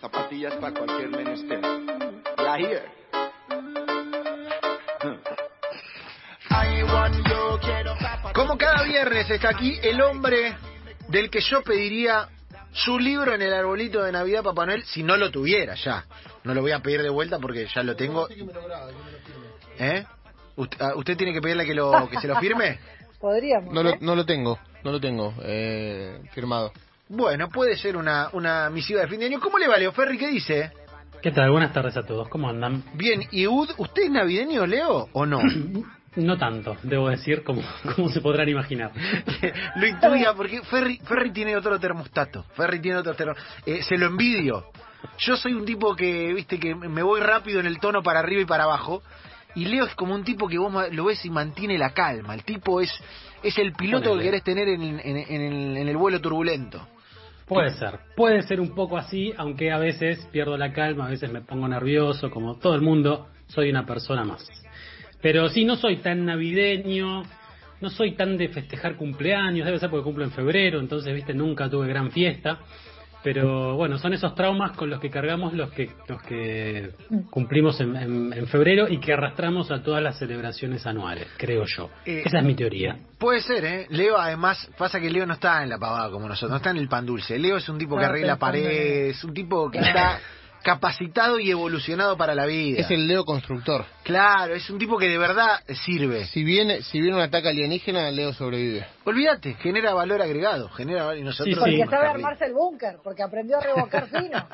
Zapatillas para cualquier menester. La here. Como cada viernes está aquí el hombre del que yo pediría su libro en el arbolito de Navidad Papá Noel si no lo tuviera ya. No lo voy a pedir de vuelta porque ya lo tengo. ¿Eh? ¿Usted, ah, ¿usted tiene que pedirle que, lo, que se lo firme? Podríamos. No lo, ¿eh? no lo tengo, no lo tengo eh, firmado. Bueno, puede ser una, una misiva de fin de año. ¿Cómo le va, Leo Ferri? ¿Qué dice? ¿Qué tal? Buenas tardes a todos. ¿Cómo andan? Bien, ¿y Ud, usted es navideño, Leo, o no? No tanto, debo decir, como, como se podrán imaginar. lo intuía, porque Ferri, Ferri tiene otro termostato. Ferri tiene otro termostato. Eh, se lo envidio. Yo soy un tipo que, viste, que me voy rápido en el tono para arriba y para abajo. Y Leo es como un tipo que vos lo ves y mantiene la calma. El tipo es es el piloto Ponele. que querés tener en, en- en el, en el vuelo turbulento. Puede ser, puede ser un poco así, aunque a veces pierdo la calma, a veces me pongo nervioso, como todo el mundo, soy una persona más. Pero sí, no soy tan navideño, no soy tan de festejar cumpleaños, debe ser porque cumplo en febrero, entonces, viste, nunca tuve gran fiesta. Pero bueno, son esos traumas con los que cargamos los que, los que cumplimos en, en- en febrero y que arrastramos a todas las celebraciones anuales, creo yo. Eh, Esa es mi teoría. Puede ser, ¿eh? Leo, además, pasa que Leo no está en la pavada como nosotros, no está en el pan dulce. Leo es un tipo que arregla paredes, es un tipo que está capacitado y evolucionado para la vida. Es el Leo constructor. Claro, es un tipo que de verdad sirve. Si viene, si viene un ataque alienígena, Leo sobrevive. Olvídate, genera valor agregado, genera valor y nosotros... Sí, Porque sí. sabe Carly. armarse el búnker, porque aprendió a revocar fino.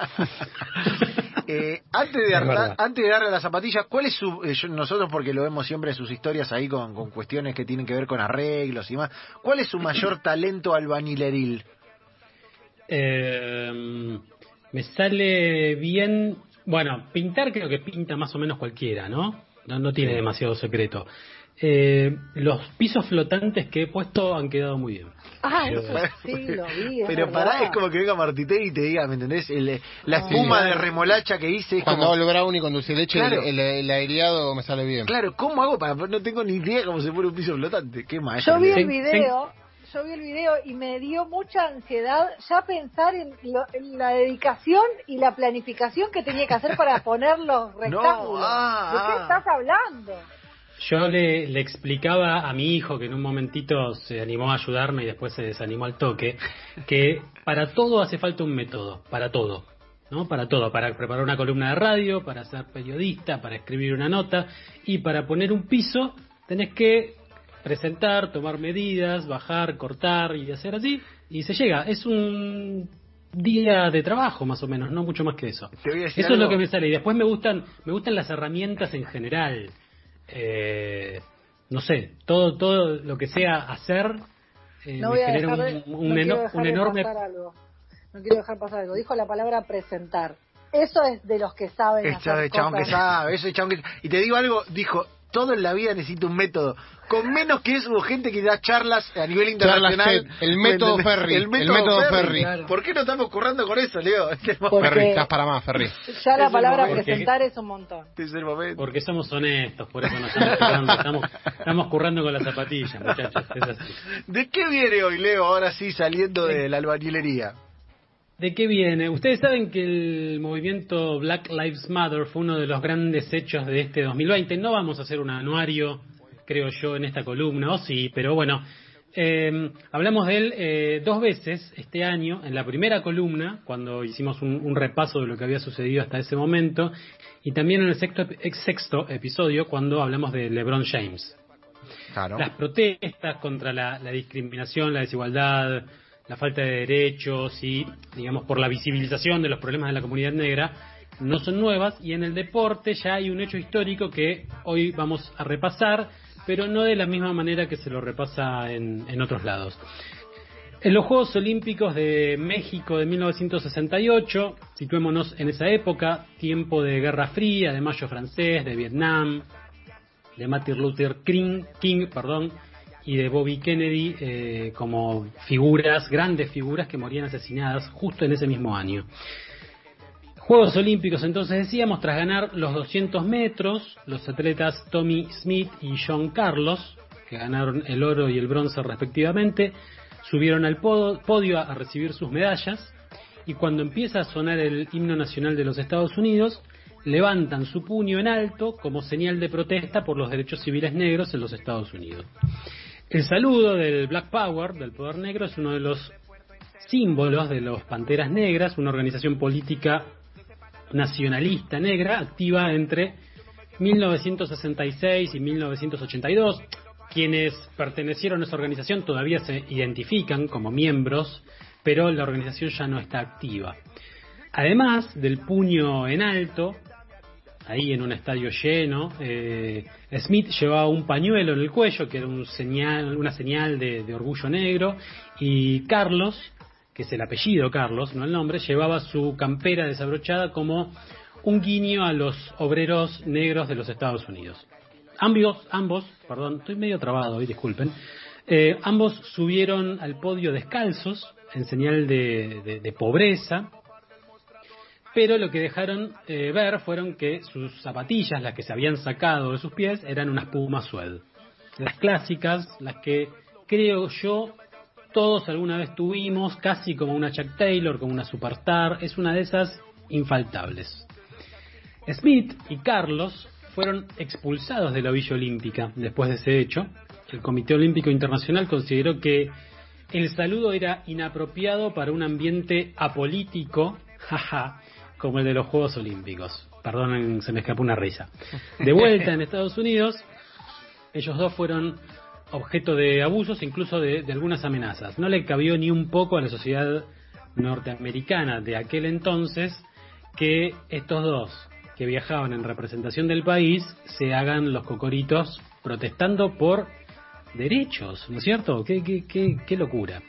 Eh, antes, de antes de darle las zapatillas, ¿cuál es su... eh, yo- nosotros porque lo vemos siempre en sus historias ahí con, con cuestiones que tienen que ver con arreglos y más. ¿Cuál es su mayor talento albañileril? Eh, me sale bien. Bueno, pintar creo que pinta más o menos cualquiera, ¿no? No, no tiene demasiado secreto. Eh, los pisos flotantes que he puesto han quedado muy bien. Ah, Yo- eso sí, lo vi. Pero pará, es como que venga Martité y te diga, ¿me entendés? El- la espuma de remolacha que hice es Cuando como... hago el brownie con dulce de leche, Claro. el, el, el aireado me sale bien. Claro, ¿cómo hago para...? No tengo ni idea cómo se pone un piso flotante. Qué maestro. Yo vi el Sí, video, yo vi el video y me dio mucha ansiedad ya pensar en, lo- en la dedicación y la planificación que tenía que hacer para poner los rectángulos. ah, ¿De qué ah. estás hablando? Yo le, le explicaba a mi hijo, que en un momentito se animó a ayudarme y después se desanimó al toque, que para todo hace falta un método, para todo. ¿no? Para todo, para preparar una columna de radio, para ser periodista, para escribir una nota y para poner un piso tenés que presentar, tomar medidas, bajar, cortar y hacer así y se llega. Es un día de trabajo más o menos, no mucho más que eso. Te voy a decir Eso es lo que me sale y después me gustan me gustan las herramientas en general. Eh, no sé, todo todo lo que sea hacer eh, No me voy a genera dejar un, un no quiero eno- dejar un de enorme pasar algo. No quiero dejar pasar algo. Dijo la palabra presentar. Eso es de los que saben Ese hacer chabón que sabe, ese chabón que... Y te digo algo, dijo, todo en la vida necesita un método. Con menos que eso, hubo gente que da charlas a nivel Charlas internacional. TED, el método. Ferry, El el método, método Ferry. Ferry. Claro. ¿Por qué no estamos currando con eso, Leo? El Porque-. Ferry, estás para más, Ferry. Ya la el palabra presentar es un montón. Es el momento. porque somos honestos, por eso nos estamos currando, estamos, estamos currando con las zapatillas, muchachos, es así. ¿De qué viene hoy, Leo, ahora sí, saliendo de la albañilería? ¿De qué viene? Ustedes saben que el movimiento Black Lives Matter fue uno de los grandes hechos de este 2020. No vamos a hacer un anuario, creo yo, en esta columna, o sí, pero bueno, eh, hablamos de él eh, dos veces este año, en la primera columna, cuando hicimos un, un repaso de lo que había sucedido hasta ese momento, y también en el sexto, sexto episodio, cuando hablamos de LeBron James Claro. las protestas contra la, la discriminación, la desigualdad, la falta de derechos y, digamos, por la visibilización de los problemas de la comunidad negra, no son nuevas y en el deporte ya hay un hecho histórico que hoy vamos a repasar, pero no de la misma manera que se lo repasa en, en otros lados. En los Juegos Olímpicos de México de 1968, situémonos en esa época, tiempo de Guerra Fría, de Mayo francés, de Vietnam, de Martin Luther King, King perdón, y de Bobby Kennedy eh, como figuras, grandes figuras que morían asesinadas justo en ese mismo año. Juegos Olímpicos, entonces decíamos, tras ganar los 200 metros, los atletas Tommy Smith y John Carlos, que ganaron el oro y el bronce respectivamente, subieron al podio a recibir sus medallas y cuando empieza a sonar el himno nacional de los Estados Unidos, levantan su puño en alto como señal de protesta por los derechos civiles negros en los Estados Unidos. El saludo del Black Power, del poder negro, es uno de los símbolos de los Panteras Negras, una organización política nacionalista negra activa entre 1966 y 1982. Quienes pertenecieron a esa organización todavía se identifican como miembros, pero la organización ya no está activa. Además del puño en alto, ahí en un estadio lleno. Eh, Smith llevaba un pañuelo en el cuello, que era un señal, una señal de, orgullo negro, y Carlos, que es el apellido Carlos, no el nombre, llevaba su campera desabrochada como un guiño a los obreros negros de los Estados Unidos. Ambos, ambos perdón, estoy medio trabado hoy, disculpen, eh, ambos subieron al podio descalzos, en señal de pobreza, pero lo que dejaron eh, ver fueron que sus zapatillas, las que se habían sacado de sus pies, eran unas Puma Suede. Las clásicas, las que creo yo todos alguna vez tuvimos, casi como una Chuck Taylor, como una Superstar, es una de esas infaltables. Smith y Carlos fueron expulsados de la Villa Olímpica después de ese hecho. El Comité Olímpico Internacional consideró que el saludo era inapropiado para un ambiente apolítico, jaja, como el de los Juegos Olímpicos. Perdonen, se me escapó una risa. De vuelta en Estados Unidos, ellos dos fueron objeto de abusos, incluso de, de, algunas amenazas. No le cabió ni un poco a la sociedad norteamericana de aquel entonces que estos dos, que viajaban en representación del país, se hagan los cocoritos protestando por derechos, ¿no es cierto? Qué, qué, qué, qué locura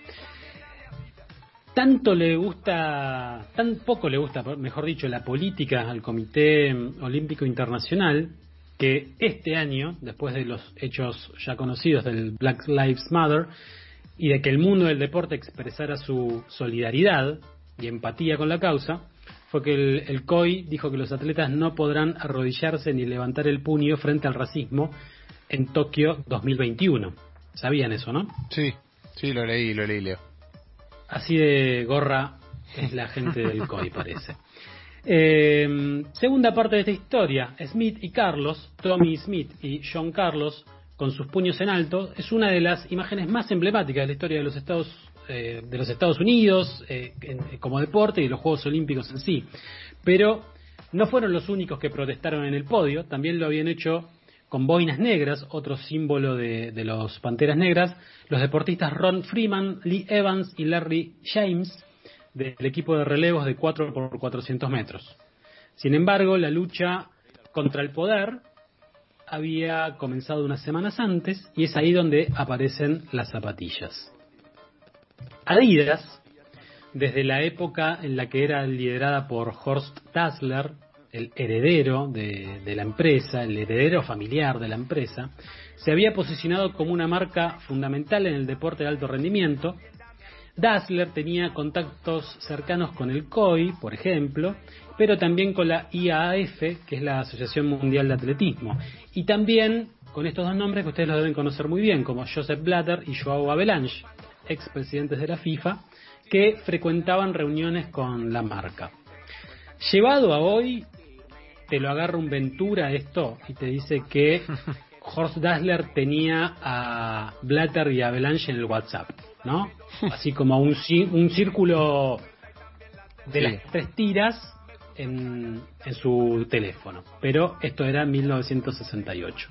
tanto le gusta, tan poco le gusta, mejor dicho, la política al Comité Olímpico Internacional, que este año, después de los hechos ya conocidos del Black Lives Matter, y de que el mundo del deporte expresara su solidaridad y empatía con la causa, fue que el, el COI dijo que los atletas no podrán arrodillarse ni levantar el puño frente al racismo en Tokio 2021. ¿Sabían eso, no? Sí, sí, lo leí, lo leí, Leo. Así de gorra es la gente del COI, parece. Eh, segunda parte de esta historia, Smith y Carlos, Tommy Smith y John Carlos, con sus puños en alto, es una de las imágenes más emblemáticas de la historia de los Estados, eh, de los Estados Unidos eh, en, como deporte y de los Juegos Olímpicos en sí. Pero no fueron los únicos que protestaron en el podio, también lo habían hecho con boinas negras, otro símbolo de, los Panteras Negras, los deportistas Ron Freeman, Lee Evans y Larry James del equipo de relevos de 4 por 400 metros. Sin embargo, la lucha contra el poder había comenzado unas semanas antes y es ahí donde aparecen las zapatillas. Adidas, desde la época en la que era liderada por Horst Dassler, el heredero de, la empresa, el heredero familiar de la empresa, se había posicionado como una marca fundamental en el deporte de alto rendimiento. Dassler tenía contactos cercanos con el COI, por ejemplo, pero también con la IAAF, que es la Asociación Mundial de Atletismo, y también con estos dos nombres que ustedes los deben conocer muy bien, como Joseph Blatter y Joao Avalanche, expresidentes de la FIFA, que frecuentaban reuniones con la marca. Llevado a hoy, te lo agarra un Ventura esto y te dice que Horst Dassler tenía a Blatter y a Avalanche en el WhatsApp, ¿no? Así como un, un círculo de sí. las tres tiras en, en, su teléfono. Pero esto era en 1968.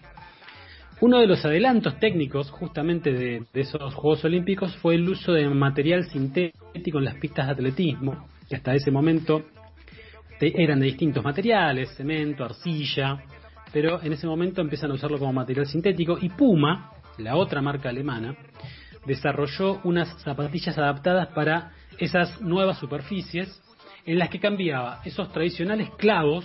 Uno de los adelantos técnicos justamente de, de esos Juegos Olímpicos fue el uso de material sintético en las pistas de atletismo, que hasta ese momento eran de distintos materiales, cemento, arcilla, pero en ese momento empiezan a usarlo como material sintético y Puma, la otra marca alemana, desarrolló unas zapatillas adaptadas para esas nuevas superficies en las que cambiaba esos tradicionales clavos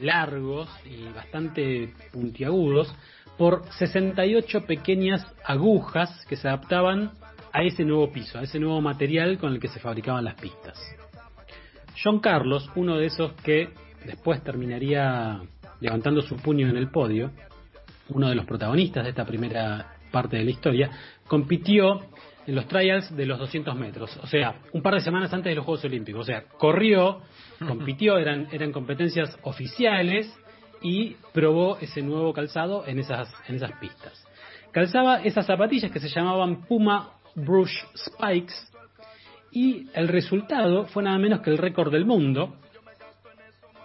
largos y bastante puntiagudos por 68 pequeñas agujas que se adaptaban a ese nuevo piso, a ese nuevo material con el que se fabricaban las pistas. John Carlos, uno de esos que después terminaría levantando su puño en el podio, uno de los protagonistas de esta primera parte de la historia, compitió en los trials de los 200 metros, o sea, un par de semanas antes de los Juegos Olímpicos. O sea, corrió, compitió, eran, eran competencias oficiales y probó ese nuevo calzado en esas, en esas pistas. Calzaba esas zapatillas que se llamaban Puma Brush Spikes y el resultado fue nada menos que el récord del mundo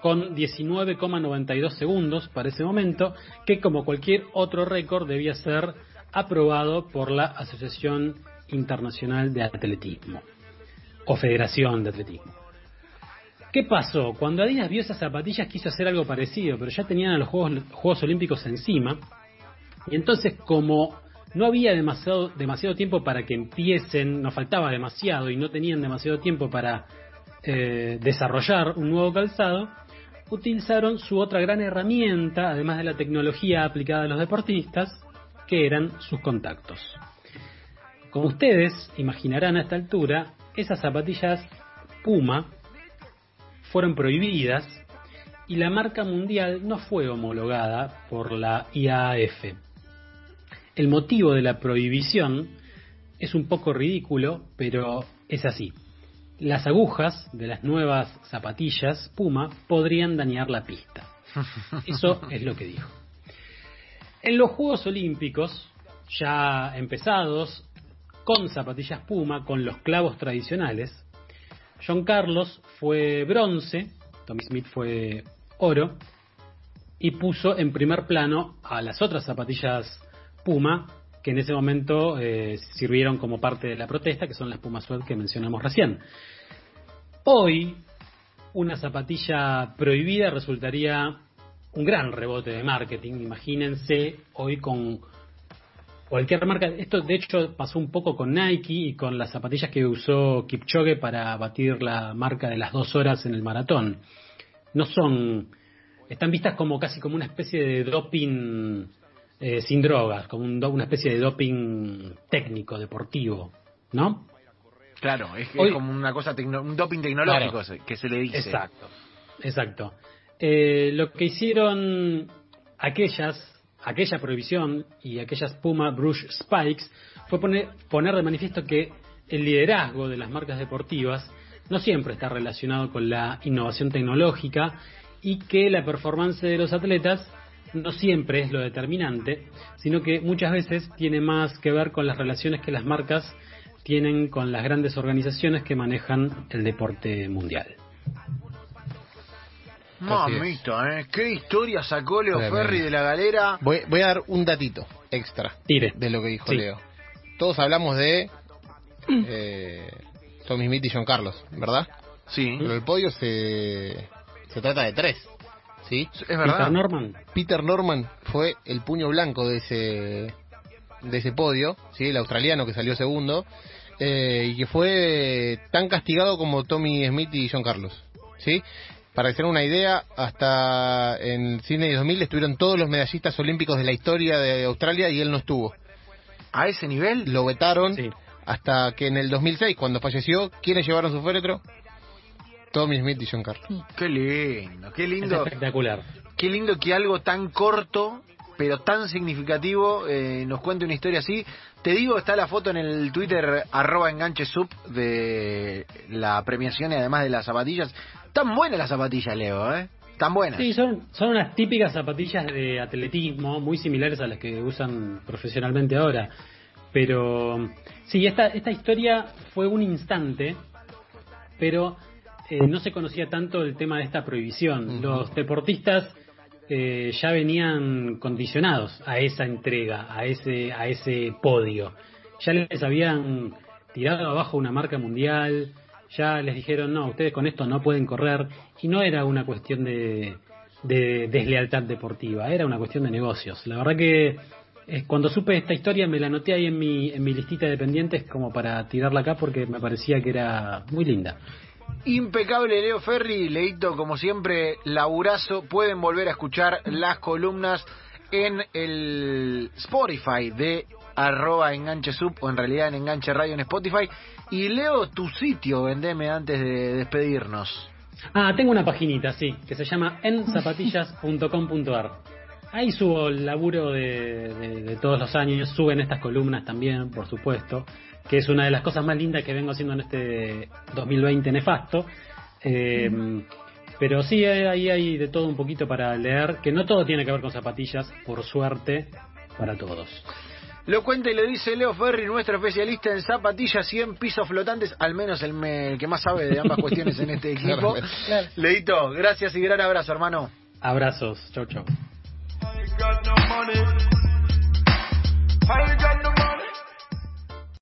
con 19,92 segundos para ese momento, que como cualquier otro récord debía ser aprobado por la Asociación Internacional de Atletismo o Federación de Atletismo. ¿Qué pasó? Cuando Adidas vio esas zapatillas quiso hacer algo parecido, pero ya tenían a los Juegos, Juegos Olímpicos encima. Y entonces como no había demasiado, demasiado tiempo para que empiecen, nos faltaba demasiado y no tenían demasiado tiempo para eh, desarrollar un nuevo calzado, utilizaron su otra gran herramienta, además de la tecnología aplicada a los deportistas, que eran sus contactos. Como ustedes imaginarán a esta altura, esas zapatillas Puma fueron prohibidas y la marca mundial no fue homologada por la IAAF. El motivo de la prohibición es un poco ridículo, pero es así. Las agujas de las nuevas zapatillas Puma podrían dañar la pista. Eso es lo que dijo. En los Juegos Olímpicos, ya empezados, con zapatillas Puma, con los clavos tradicionales, John Carlos fue bronce, Tommy Smith fue oro, y puso en primer plano a las otras zapatillas Puma, que en ese momento eh, sirvieron como parte de la protesta, que son las Puma Sweat que mencionamos recién. Hoy, una zapatilla prohibida resultaría un gran rebote de marketing. Imagínense hoy con cualquier marca. Esto de hecho pasó un poco con Nike y con las zapatillas que usó Kipchoge para batir la marca de las dos horas en el maratón. No son, están vistas como casi como una especie de doping eh, sin drogas, como un, una especie de doping técnico, deportivo, ¿no? Claro, es, como una cosa, un doping tecnológico que se le dice. Exacto, exacto. Eh, lo que hicieron aquellas, aquella prohibición y aquellas Puma Brush Spikes fue poner, poner de manifiesto que el liderazgo de las marcas deportivas no siempre está relacionado con la innovación tecnológica y que la performance de los atletas no siempre es lo determinante, sino que muchas veces tiene más que ver con las relaciones que las marcas tienen con las grandes organizaciones que manejan el deporte mundial. Mamita, ¿eh? ¿Qué historia sacó Leo Ferri de la galera? Voy, voy, a dar un datito extra de lo que dijo Leo. Todos hablamos de eh, Tommy Smith y John Carlos, ¿verdad? Sí. Pero el podio se, se trata de tres. ¿Sí? Es verdad. Peter Norman. Peter Norman fue el puño blanco de ese de ese podio, ¿sí? el australiano que salió segundo, eh, y que fue tan castigado como Tommy Smith y John Carlos. ¿sí? Para hacer una idea, hasta en Sydney 2000 estuvieron todos los medallistas olímpicos de la historia de Australia y él no estuvo. ¿A ese nivel? Lo vetaron hasta que en el 2006, cuando falleció, ¿quiénes llevaron su féretro? Tommy Smith y John Carlos. Qué lindo, qué lindo. espectacular. Qué lindo que algo tan corto, pero tan significativo, eh, nos cuente una historia así. Te digo, está la foto en el Twitter arroba enganche sub de la premiación y además de las zapatillas. Tan buenas las zapatillas, Leo, ¿eh? Tan buenas. Sí, son, son unas típicas zapatillas de atletismo, muy similares a las que usan profesionalmente ahora. Pero sí, esta, esta historia fue un instante, pero eh, no se conocía tanto el tema de esta prohibición. Los deportistas eh, ya venían condicionados a esa entrega, a ese, a ese podio. Ya les habían tirado abajo una marca mundial, ya les dijeron, no, ustedes con esto no pueden correr, y no era una cuestión de, de deslealtad deportiva, era una cuestión de negocios. La verdad que eh, cuando supe esta historia me la anoté ahí en mi, en mi listita de pendientes como para tirarla acá porque me parecía que era muy linda. Impecable Leo Ferri, Leito como siempre, laburazo, pueden volver a escuchar las columnas en el Spotify de arroba enganche sub o en realidad en enganche radio en Spotify y Leo tu sitio, vendeme antes de despedirnos. Ah, tengo una paginita, sí, que se llama enzapatillas.com.ar. Ahí subo el laburo de, de- de todos los años, suben estas columnas también, por supuesto, que es una de las cosas más lindas que vengo haciendo en este 2020 nefasto. Eh, Pero sí, ahí hay de todo un poquito para leer, que no todo tiene que ver con zapatillas, por suerte, para todos. Lo cuenta y lo dice Leo Ferri, nuestro especialista en zapatillas y en pisos flotantes, al menos el, me- el que más sabe de ambas cuestiones en este equipo. Claro. Leito, gracias y gran abrazo, hermano. Abrazos, chau chau.